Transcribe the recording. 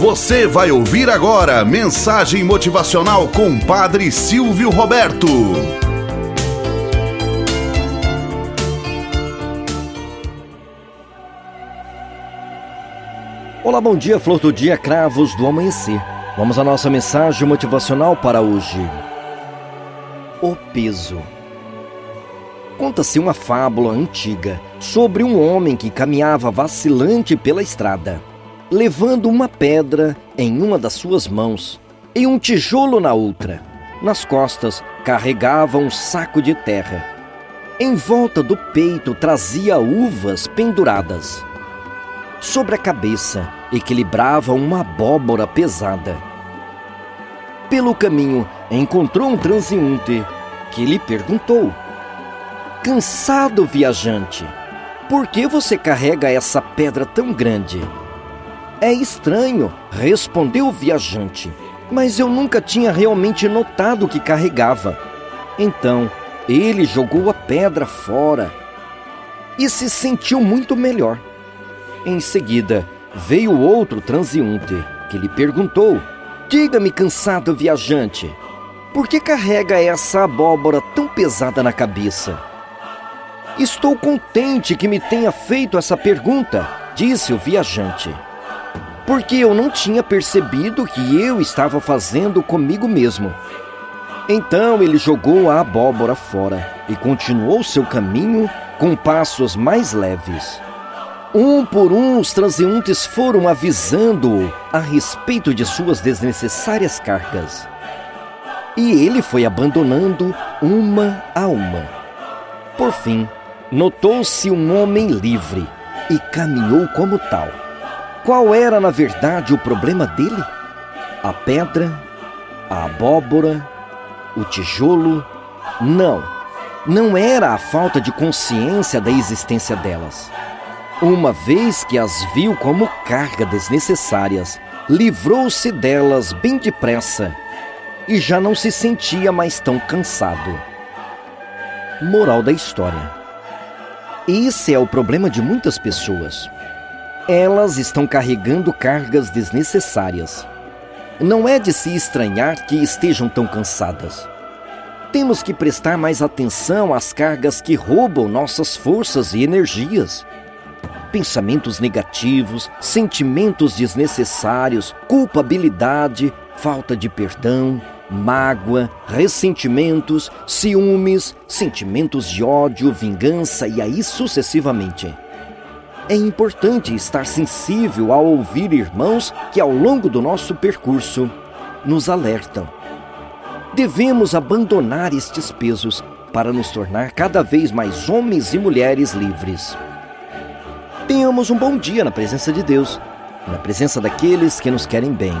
Você vai ouvir agora mensagem motivacional com Padre Silvio Roberto. Olá, bom dia, flor do dia, cravos do amanhecer. Vamos à nossa mensagem motivacional para hoje. O peso. Conta-se uma fábula antiga sobre um homem que caminhava vacilante pela estrada levando uma pedra em uma das suas mãos e um tijolo na outra. Nas costas carregava um saco de terra. Em volta do peito trazia uvas penduradas. Sobre a cabeça equilibrava uma abóbora pesada. Pelo caminho encontrou um transeunte que lhe perguntou: Cansado viajante, por que você carrega essa pedra tão grande? É estranho, respondeu o viajante, mas eu nunca tinha realmente notado que carregava. Então, ele jogou a pedra fora e se sentiu muito melhor. Em seguida, veio outro transeunte que lhe perguntou: Diga-me, cansado viajante, por que carrega essa abóbora tão pesada na cabeça? Estou contente que me tenha feito essa pergunta, disse o viajante porque eu não tinha percebido que eu estava fazendo comigo mesmo. Então ele jogou a abóbora fora e continuou seu caminho com passos mais leves. Um por um, os transeuntes foram avisando-o a respeito de suas desnecessárias cargas. E ele foi abandonando uma a uma. Por fim, notou-se um homem livre e caminhou como tal. Qual era, na verdade, o problema dele? A pedra? A abóbora? O tijolo? Não, não era a falta de consciência da existência delas. Uma vez que as viu como carga desnecessárias, livrou-se delas bem depressa e já não se sentia mais tão cansado. Moral da história: Esse é o problema de muitas pessoas elas estão carregando cargas desnecessárias. Não é de se estranhar que estejam tão cansadas. Temos que prestar mais atenção às cargas que roubam nossas forças e energias. Pensamentos negativos, sentimentos desnecessários, culpabilidade, falta de perdão, mágoa, ressentimentos, ciúmes, sentimentos de ódio, vingança e aí sucessivamente. É importante estar sensível ao ouvir irmãos que, ao longo do nosso percurso, nos alertam. Devemos abandonar estes pesos para nos tornar cada vez mais homens e mulheres livres. Tenhamos um bom dia na presença de Deus, na presença daqueles que nos querem bem.